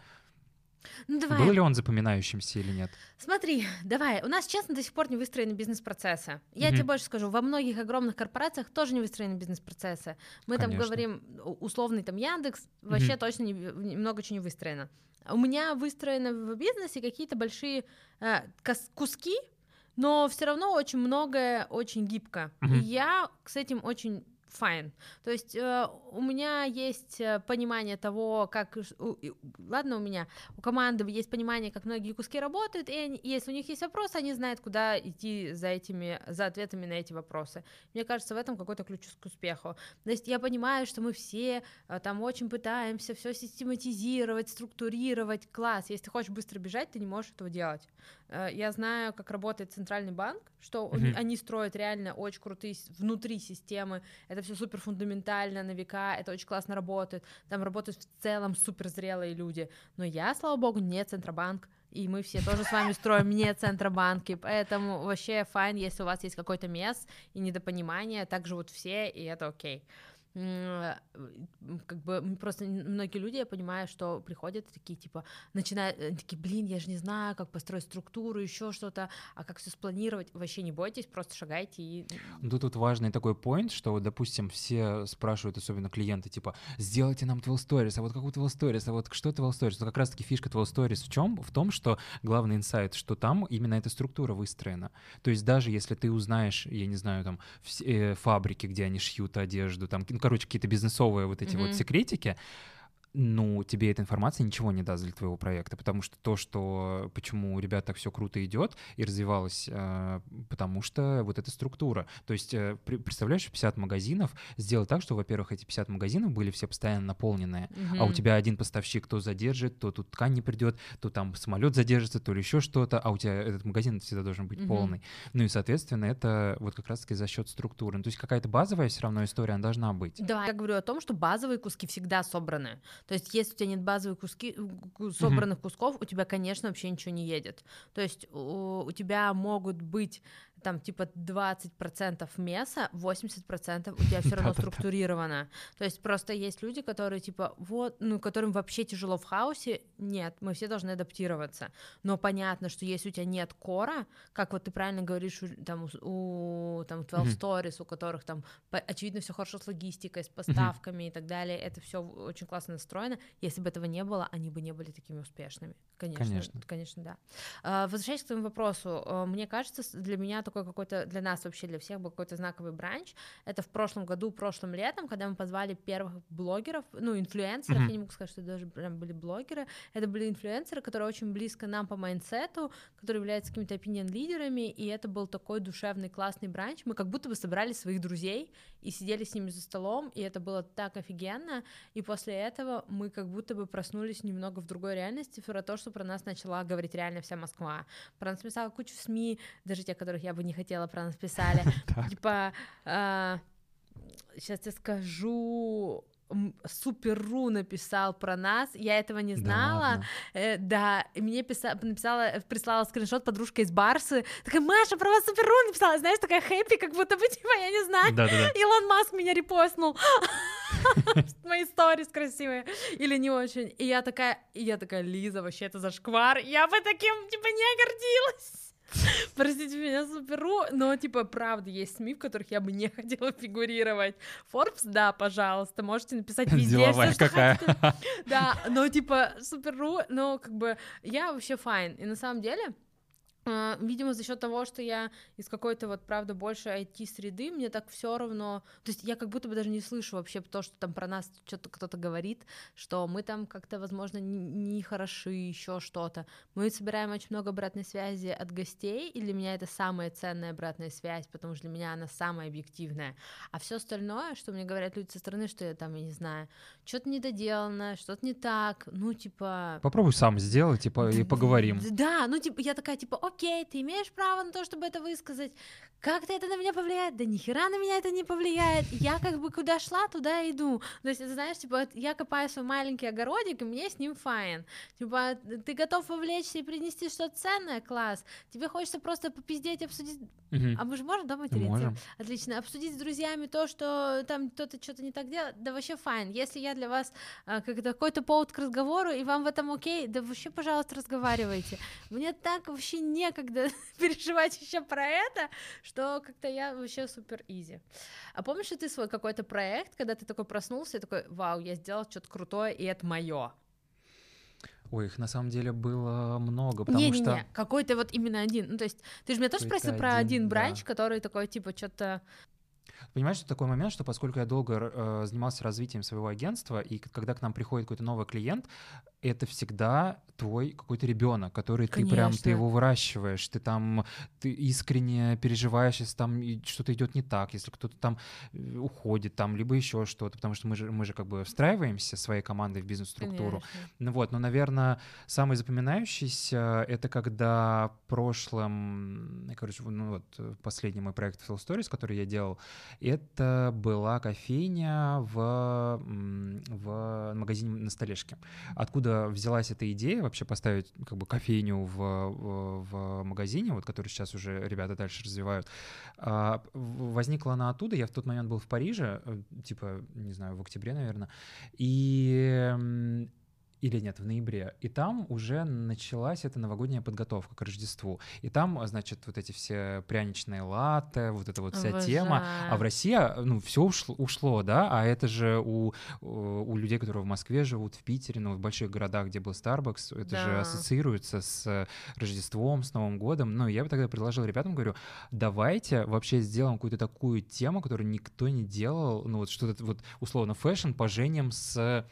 Ну, давай. Был ли он запоминающимся или нет? Смотри, давай. У нас, честно, до сих пор не выстроены бизнес-процессы. Я угу. тебе больше скажу, во многих огромных корпорациях тоже не выстроены бизнес-процессы. Мы Конечно. там говорим, условный там Яндекс, вообще угу. точно не, много чего не выстроено. У меня выстроены в бизнесе какие-то большие э, куски, но все равно очень многое очень гибко. Mm-hmm. И я с этим очень fine. То есть э, у меня есть э, понимание того, как... У, ладно, у меня, у команды есть понимание, как многие куски работают, и они, если у них есть вопросы, они знают, куда идти за этими, за ответами на эти вопросы. Мне кажется, в этом какой-то ключ к успеху. То есть я понимаю, что мы все э, там очень пытаемся все систематизировать, структурировать. Класс, если ты хочешь быстро бежать, ты не можешь этого делать. Э, я знаю, как работает центральный банк, что mm-hmm. они строят реально очень крутые внутри системы. Это все супер фундаментально на века, это очень классно работает. Там работают в целом супер зрелые люди. Но я, слава богу, не Центробанк. И мы все тоже с вами строим не центробанки, поэтому вообще fine, если у вас есть какой-то mess и недопонимание, так живут все, и это окей. Okay. Э, как бы просто многие люди, я понимаю, что приходят такие, типа, начинают, э, такие, блин, я же не знаю, как построить структуру, еще что-то, а как все спланировать, вообще не бойтесь, просто шагайте и... Ну, тут, важный такой point, что, допустим, все спрашивают, особенно клиенты, типа, сделайте нам 12 stories, а вот какой 12 stories, а вот что 12 stories? Но как раз-таки фишка 12 stories в чем? В том, что главный инсайт, что там именно эта структура выстроена. То есть даже если ты узнаешь, я не знаю, там, все, э, фабрики, где они шьют одежду, там, короче, какие-то бизнесовые вот эти mm-hmm. вот секретики, ну, тебе эта информация ничего не даст для твоего проекта, потому что то, что почему у ребят так все круто идет и развивалось, э, потому что вот эта структура. То есть, э, представляешь, 50 магазинов сделать так, что, во-первых, эти 50 магазинов были все постоянно наполненные, mm-hmm. а у тебя один поставщик то задержит, то тут ткань не придет, то там самолет задержится, то ли еще что-то, а у тебя этот магазин всегда должен быть mm-hmm. полный. Ну и, соответственно, это вот как раз-таки за счет структуры. Ну, то есть какая-то базовая все равно история, она должна быть. Да, я говорю о том, что базовые куски всегда собраны. То есть, если у тебя нет базовых куски, собранных mm-hmm. кусков, у тебя, конечно, вообще ничего не едет. То есть у, у тебя могут быть там типа 20% мяса, 80% у тебя все равно структурировано. То есть просто есть люди, которые типа вот, ну, которым вообще тяжело в хаосе. Нет, мы все должны адаптироваться. Но понятно, что если у тебя нет кора, как вот ты правильно говоришь, там у там 12 Stories, у которых там очевидно все хорошо с логистикой, с поставками и так далее, это все очень классно настроено. Если бы этого не было, они бы не были такими успешными. Конечно, конечно, конечно да. А, возвращаясь к твоему вопросу, э, мне кажется, для меня такой какой-то для нас вообще, для всех был какой-то знаковый бранч. Это в прошлом году, прошлым летом, когда мы позвали первых блогеров, ну, инфлюенсеров, mm-hmm. я не могу сказать, что это даже прям были блогеры, это были инфлюенсеры, которые очень близко нам по майндсету, которые являются какими-то opinion-лидерами, и это был такой душевный, классный бранч. Мы как будто бы собрали своих друзей и сидели с ними за столом, и это было так офигенно, и после этого мы как будто бы проснулись немного в другой реальности, про то, что про нас начала говорить реально вся Москва. Про нас писала кучу СМИ, даже те, которых я бы не хотела, про нас писали. Типа, сейчас а, я скажу, Супер.ру написал про нас, я этого не знала, да, э, да и мне писала, написала, прислала скриншот подружка из Барсы, такая, Маша, про вас Супер.ру написала, знаешь, такая хэппи, как будто бы, типа, я не знаю, да, да, да. Илон Маск меня репостнул, мои сторис красивые, или не очень, и я такая, и я такая, Лиза, вообще это зашквар, я бы таким, типа, не гордилась. Простите меня, суперу, но, типа, правда, есть СМИ, в которых я бы не хотела фигурировать. Forbes, да, пожалуйста, можете написать везде, все, какая. что хотите. Да, но, типа, суперу, но, как бы, я вообще файн. И на самом деле, видимо, за счет того, что я из какой-то вот, правда, больше IT-среды, мне так все равно, то есть я как будто бы даже не слышу вообще то, что там про нас что-то кто-то говорит, что мы там как-то, возможно, не, не хороши, еще что-то. Мы собираем очень много обратной связи от гостей, и для меня это самая ценная обратная связь, потому что для меня она самая объективная. А все остальное, что мне говорят люди со стороны, что я там, я не знаю, что-то недоделано, что-то не так, ну, типа... Попробуй сам сделать, типа, и поговорим. Да, ну, типа, я такая, типа, окей, ты имеешь право на то, чтобы это высказать. Как-то это на меня повлияет? Да нихера на меня это не повлияет. Я как бы куда шла, туда иду. То есть, это, знаешь, типа, я копаю свой маленький огородик, и мне с ним fine. Типа, ты готов вовлечься и принести что-то ценное? Класс. Тебе хочется просто попиздеть, обсудить... Угу. А мы же можем, да, материться? Можем. Отлично. Обсудить с друзьями то, что там кто-то что-то не так делает, да вообще fine. Если я для вас а, как какой-то повод к разговору, и вам в этом окей, да вообще, пожалуйста, разговаривайте. Мне так вообще некогда переживать еще про это, что как-то я вообще супер easy. А помнишь ли ты свой какой-то проект, когда ты такой проснулся и такой, вау, я сделал что-то крутое, и это мое? Ой, их на самом деле было много, потому не, не, что... Не, какой-то вот именно один. Ну, то есть, ты же меня тоже спросил про один бранч, да. который такой, типа, что-то Понимаешь, что такой момент, что поскольку я долго э, занимался развитием своего агентства, и когда к нам приходит какой-то новый клиент, это всегда твой какой-то ребенок, который Конечно. ты прям ты его выращиваешь, ты там ты искренне переживаешь, если там что-то идет не так, если кто-то там э, уходит, там либо еще что-то, потому что мы же мы же как бы встраиваемся своей командой в бизнес-структуру. Ну вот, но, наверное, самый запоминающийся это когда в прошлом, короче, ну вот последний мой проект Full Stories, который я делал, это была кофейня в в магазине на Столешке. Откуда взялась эта идея? вообще поставить как бы кофейню в, в, в магазине, вот который сейчас уже ребята дальше развивают. А, возникла она оттуда, я в тот момент был в Париже, э, типа, не знаю, в октябре, наверное, и или нет, в ноябре. И там уже началась эта новогодняя подготовка к Рождеству. И там, значит, вот эти все пряничные латте, вот эта вот вся Обожаю. тема. А в России, ну, все ушло, ушло, да, а это же у, у людей, которые в Москве живут, в Питере, ну, в больших городах, где был Starbucks, это да. же ассоциируется с Рождеством, с Новым годом. Ну, я бы тогда предложил ребятам, говорю, давайте вообще сделаем какую-то такую тему, которую никто не делал, ну, вот что-то вот условно fashion поженим с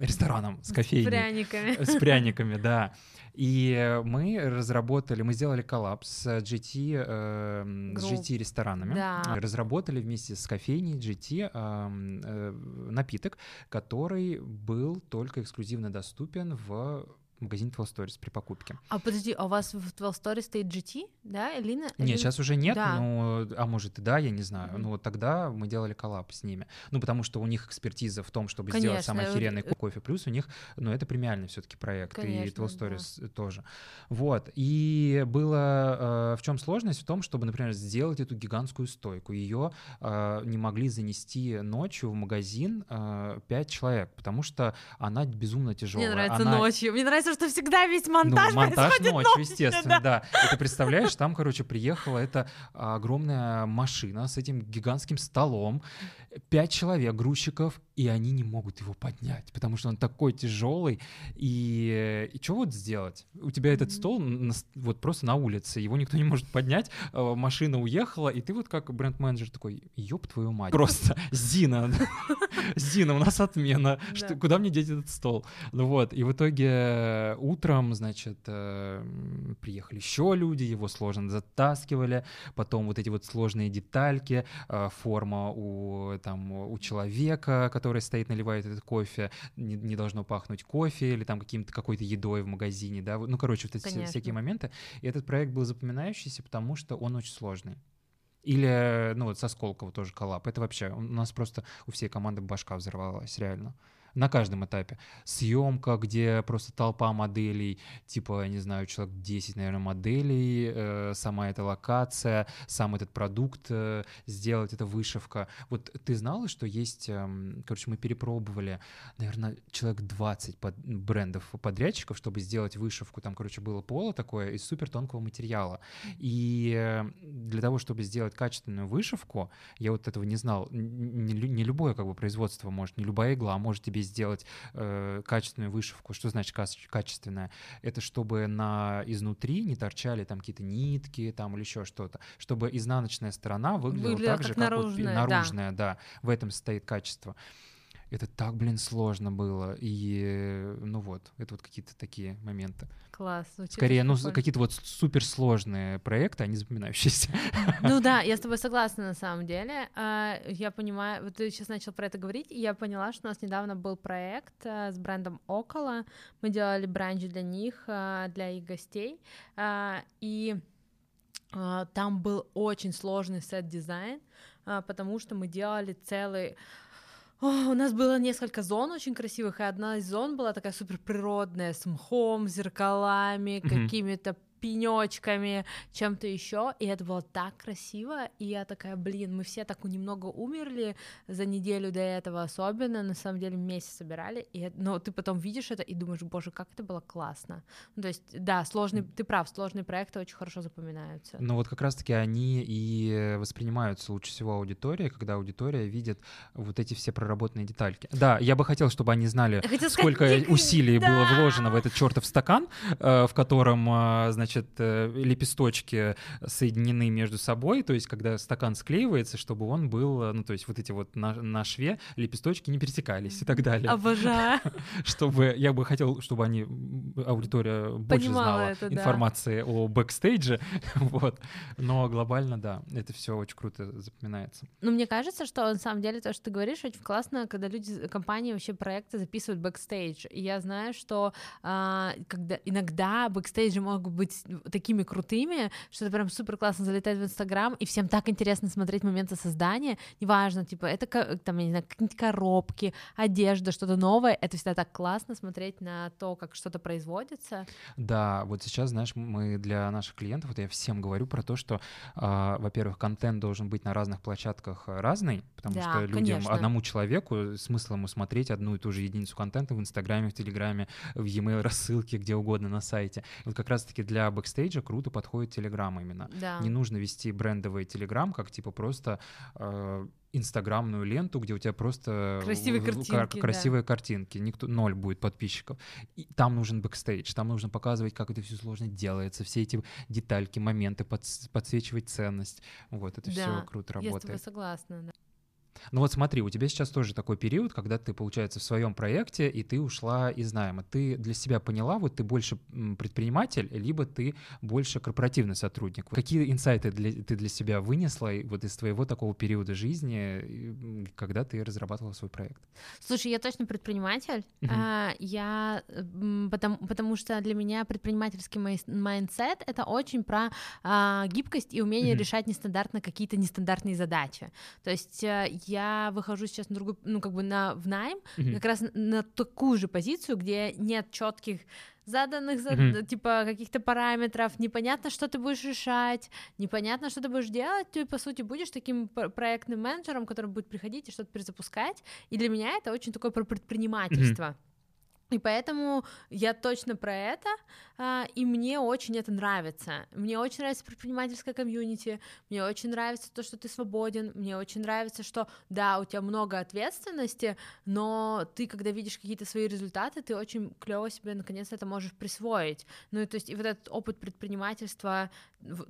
рестораном с кофейней. С пряниками. С пряниками, да. И мы разработали, мы сделали коллапс с GT, э, с GT ресторанами. Да. Разработали вместе с кофейней GT э, э, напиток, который был только эксклюзивно доступен в магазин 12 Stories при покупке. А подожди, а у вас в 12 Stories стоит GT, да, Элина? Нет, сейчас уже нет, да. ну, а может и да, я не знаю. Mm-hmm. Ну, вот тогда мы делали коллаб с ними. Ну, потому что у них экспертиза в том, чтобы Конечно. сделать самый охеренный кофе. Плюс у них, ну, это премиальный все таки проект, Конечно, и 12 Stories да. тоже. Вот, и было, э, в чем сложность? В том, чтобы, например, сделать эту гигантскую стойку. Ее э, не могли занести ночью в магазин э, 5 человек, потому что она безумно тяжелая. Мне нравится она... ночью. Мне нравится кажется, что всегда весь монтаж ну, монтаж ночью, ночью, естественно, да. да. И ты представляешь, там, короче, приехала эта огромная машина с этим гигантским столом, пять человек, грузчиков, и они не могут его поднять, потому что он такой тяжелый. И, и что вот сделать? У тебя этот стол на, вот просто на улице, его никто не может поднять, э, машина уехала, и ты вот как бренд-менеджер такой, ёб твою мать, просто Зина, Зина, у нас отмена, что, куда мне деть этот стол? Ну вот, и в итоге утром, значит, э, приехали еще люди, его сложно затаскивали, потом вот эти вот сложные детальки, э, форма у, там, у человека, который который стоит, наливает этот кофе, не, не должно пахнуть кофе или там каким-то какой-то едой в магазине, да, ну, короче, вот эти Конечно. всякие моменты. И этот проект был запоминающийся, потому что он очень сложный. Или, ну вот со Сколково тоже коллаб. Это вообще, у нас просто у всей команды башка взорвалась, реально на каждом этапе. Съемка, где просто толпа моделей, типа, я не знаю, человек 10, наверное, моделей, э, сама эта локация, сам этот продукт э, сделать, эта вышивка. Вот ты знала, что есть, э, короче, мы перепробовали, наверное, человек 20 под, брендов подрядчиков, чтобы сделать вышивку. Там, короче, было поло такое из супер тонкого материала. И э, для того, чтобы сделать качественную вышивку, я вот этого не знал. Не, не любое как бы производство может, не любая игла может тебе сделать э, качественную вышивку. Что значит качественная? Это чтобы на изнутри не торчали там какие-то нитки там или еще что-то, чтобы изнаночная сторона выглядела, выглядела так же, как, наружная, вот, наружная, да. да. В этом состоит качество это так, блин, сложно было. И, ну вот, это вот какие-то такие моменты. Класс. Скорее, ну, какие-то вот суперсложные проекты, они запоминающиеся. Ну да, я с тобой согласна на самом деле. А, я понимаю, вот ты сейчас начал про это говорить, и я поняла, что у нас недавно был проект а, с брендом Около. Мы делали бранч для них, а, для их гостей. И там был очень сложный сет-дизайн, потому что мы делали целый о, у нас было несколько зон очень красивых, и одна из зон была такая супер природная, с мхом, зеркалами, mm-hmm. какими-то пенечками, чем-то еще, и это было так красиво, и я такая, блин, мы все так немного умерли за неделю до этого, особенно, на самом деле, месяц собирали, и, но ты потом видишь это и думаешь, боже, как это было классно. Ну, то есть, да, сложный, ты прав, сложные проекты очень хорошо запоминаются. Ну вот как раз-таки они и воспринимаются лучше всего аудиторией, когда аудитория видит вот эти все проработанные детальки. Да, я бы хотел, чтобы они знали, сколько сказать, усилий да! было вложено в этот чертов стакан, э, в котором, э, значит, значит, э, лепесточки соединены между собой, то есть когда стакан склеивается, чтобы он был, э, ну, то есть вот эти вот на, на шве лепесточки не пересекались и так далее. Обожаю. Чтобы, я бы хотел, чтобы они, аудитория больше знала это, информации да. о бэкстейдже, вот. Но глобально, да, это все очень круто запоминается. Ну, мне кажется, что на самом деле то, что ты говоришь, очень классно, когда люди, компании, вообще проекты записывают бэкстейдж. И я знаю, что а, когда иногда бэкстейджи могут быть такими крутыми, что это прям супер классно залетает в Инстаграм, и всем так интересно смотреть моменты создания, неважно, типа, это там, я не знаю, какие-нибудь коробки, одежда, что-то новое, это всегда так классно смотреть на то, как что-то производится. Да, вот сейчас, знаешь, мы для наших клиентов, вот я всем говорю про то, что, э, во-первых, контент должен быть на разных площадках разный, потому да, что людям, конечно. одному человеку смысл ему смотреть одну и ту же единицу контента в Инстаграме, в Телеграме, в e-mail рассылке, где угодно на сайте. И вот как раз-таки для бэкстейджа круто подходит Телеграм именно. Да. Не нужно вести брендовый Телеграм, как типа просто э, инстаграмную ленту, где у тебя просто красивые картинки, красивые да. картинки, никто ноль будет подписчиков. И там нужен бэкстейдж, там нужно показывать, как это все сложно делается, все эти детальки, моменты, подсвечивать ценность. Вот это да, все круто работает. Я с тобой согласна. Да. Ну вот смотри, у тебя сейчас тоже такой период, когда ты, получается, в своем проекте, и ты ушла из найма. Ты для себя поняла, вот ты больше предприниматель, либо ты больше корпоративный сотрудник. Какие инсайты для, ты для себя вынесла вот из твоего такого периода жизни, когда ты разрабатывала свой проект? Слушай, я точно предприниматель. Uh-huh. А, я потому, потому что для меня предпринимательский mindset это очень про а, гибкость и умение uh-huh. решать нестандартно какие-то нестандартные задачи. То есть э, я выхожу сейчас на другую, ну, как бы на, в найм, mm-hmm. как раз на такую же позицию, где нет четких заданных, mm-hmm. типа, каких-то параметров, непонятно, что ты будешь решать, непонятно, что ты будешь делать, ты, по сути, будешь таким проектным менеджером, который будет приходить и что-то перезапускать, и для меня это очень такое про предпринимательство. Mm-hmm И поэтому я точно про это, а, и мне очень это нравится. Мне очень нравится предпринимательская комьюнити, мне очень нравится то, что ты свободен, мне очень нравится, что да, у тебя много ответственности, но ты, когда видишь какие-то свои результаты, ты очень клево себе наконец это можешь присвоить. Ну, и то есть и вот этот опыт предпринимательства,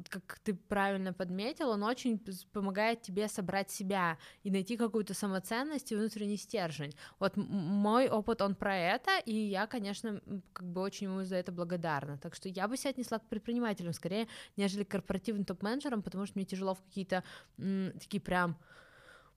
как ты правильно подметил, он очень помогает тебе собрать себя и найти какую-то самоценность и внутренний стержень. Вот мой опыт, он про это, и я, конечно, как бы очень ему за это благодарна. Так что я бы себя отнесла к предпринимателям скорее, нежели к корпоративным топ-менеджерам, потому что мне тяжело в какие-то такие прям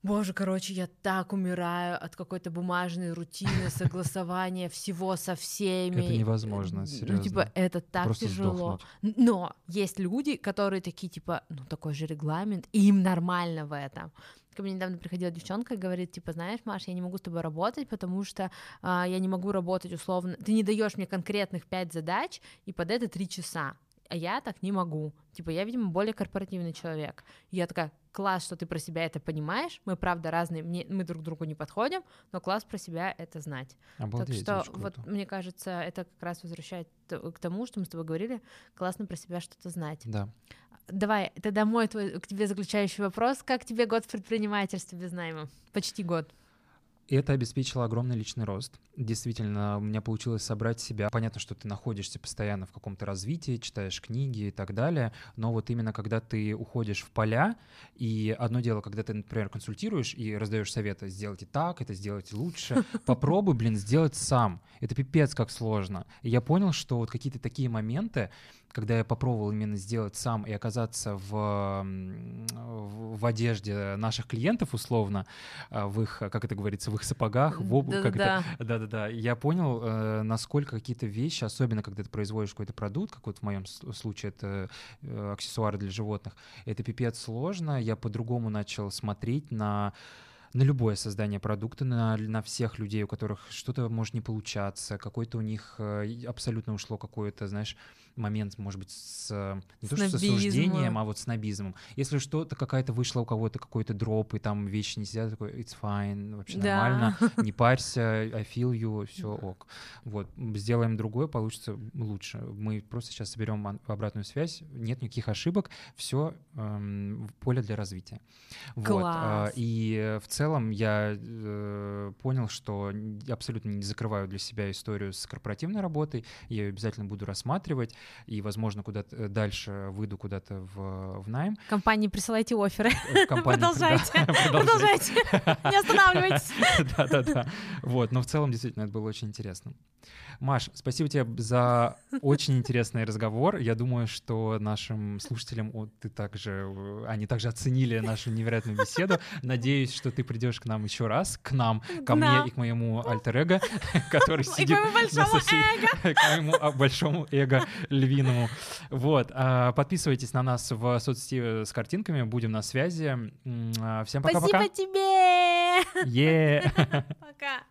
Боже, короче, я так умираю от какой-то бумажной рутины, согласования всего со всеми. Это невозможно, серьезно. Ну, типа, это так Просто тяжело. Сдохнуть. Но есть люди, которые такие, типа, ну, такой же регламент, и им нормально в этом. Ко мне недавно приходила девчонка и говорит, типа, знаешь, Маш, я не могу с тобой работать, потому что а, я не могу работать условно. Ты не даешь мне конкретных пять задач, и под это три часа. А я так не могу. Типа, я, видимо, более корпоративный человек. И я такая, класс, что ты про себя это понимаешь. Мы, правда, разные, мне, мы друг другу не подходим, но класс про себя это знать. Обалдеть, так что, вот, мне кажется, это как раз возвращает к тому, что мы с тобой говорили, классно про себя что-то знать. Да. Давай, тогда мой твой, к тебе заключающий вопрос. Как тебе год в предпринимательстве без найма? Почти год. И это обеспечило огромный личный рост. Действительно, у меня получилось собрать себя. Понятно, что ты находишься постоянно в каком-то развитии, читаешь книги и так далее, но вот именно когда ты уходишь в поля, и одно дело, когда ты, например, консультируешь и раздаешь советы, сделайте так, это сделайте лучше, попробуй, блин, сделать сам. Это пипец как сложно. И я понял, что вот какие-то такие моменты, когда я попробовал именно сделать сам и оказаться в, в одежде наших клиентов условно, а, в их, как это говорится, в их сапогах, в обувь, как да. это, да-да-да, я понял, э, насколько какие-то вещи, особенно когда ты производишь какой-то продукт, как вот в моем случае это э, аксессуары для животных, это пипец сложно, я по-другому начал смотреть на на любое создание продукта, на, на всех людей, у которых что-то может не получаться, какой-то у них э, абсолютно ушло какое-то, знаешь, момент, может быть, с не то что с осуждением, а вот с набизмом. Если что-то какая-то вышла у кого-то какой-то дроп, и там вещи не сидят, такой, it's fine, вообще да. нормально, не парься, I feel you, все ок. Вот, сделаем другое, получится лучше. Мы просто сейчас соберем обратную связь, нет никаких ошибок, все эм, поле для развития. Класс. Вот, э, и в целом я э, понял, что абсолютно не закрываю для себя историю с корпоративной работой, я ее обязательно буду рассматривать, и, возможно, куда-то э, дальше выйду куда-то в, в найм. Компании присылайте оферы. Э, продолжайте. Продолжайте. Не останавливайтесь. Да-да-да. Вот, но в целом, действительно, это было очень интересно. Маш, спасибо тебе за очень интересный разговор. Я думаю, что нашим слушателям ты также, э, они также оценили нашу невероятную беседу. Надеюсь, что ты придешь к нам еще раз, к нам, ко мне и к моему альтер-эго, который сидит... Большому эго. К моему а, большому эго львиному. Вот. А, подписывайтесь на нас в соцсети с картинками, будем на связи. А, всем пока-пока. Спасибо тебе! Yeah. Пока.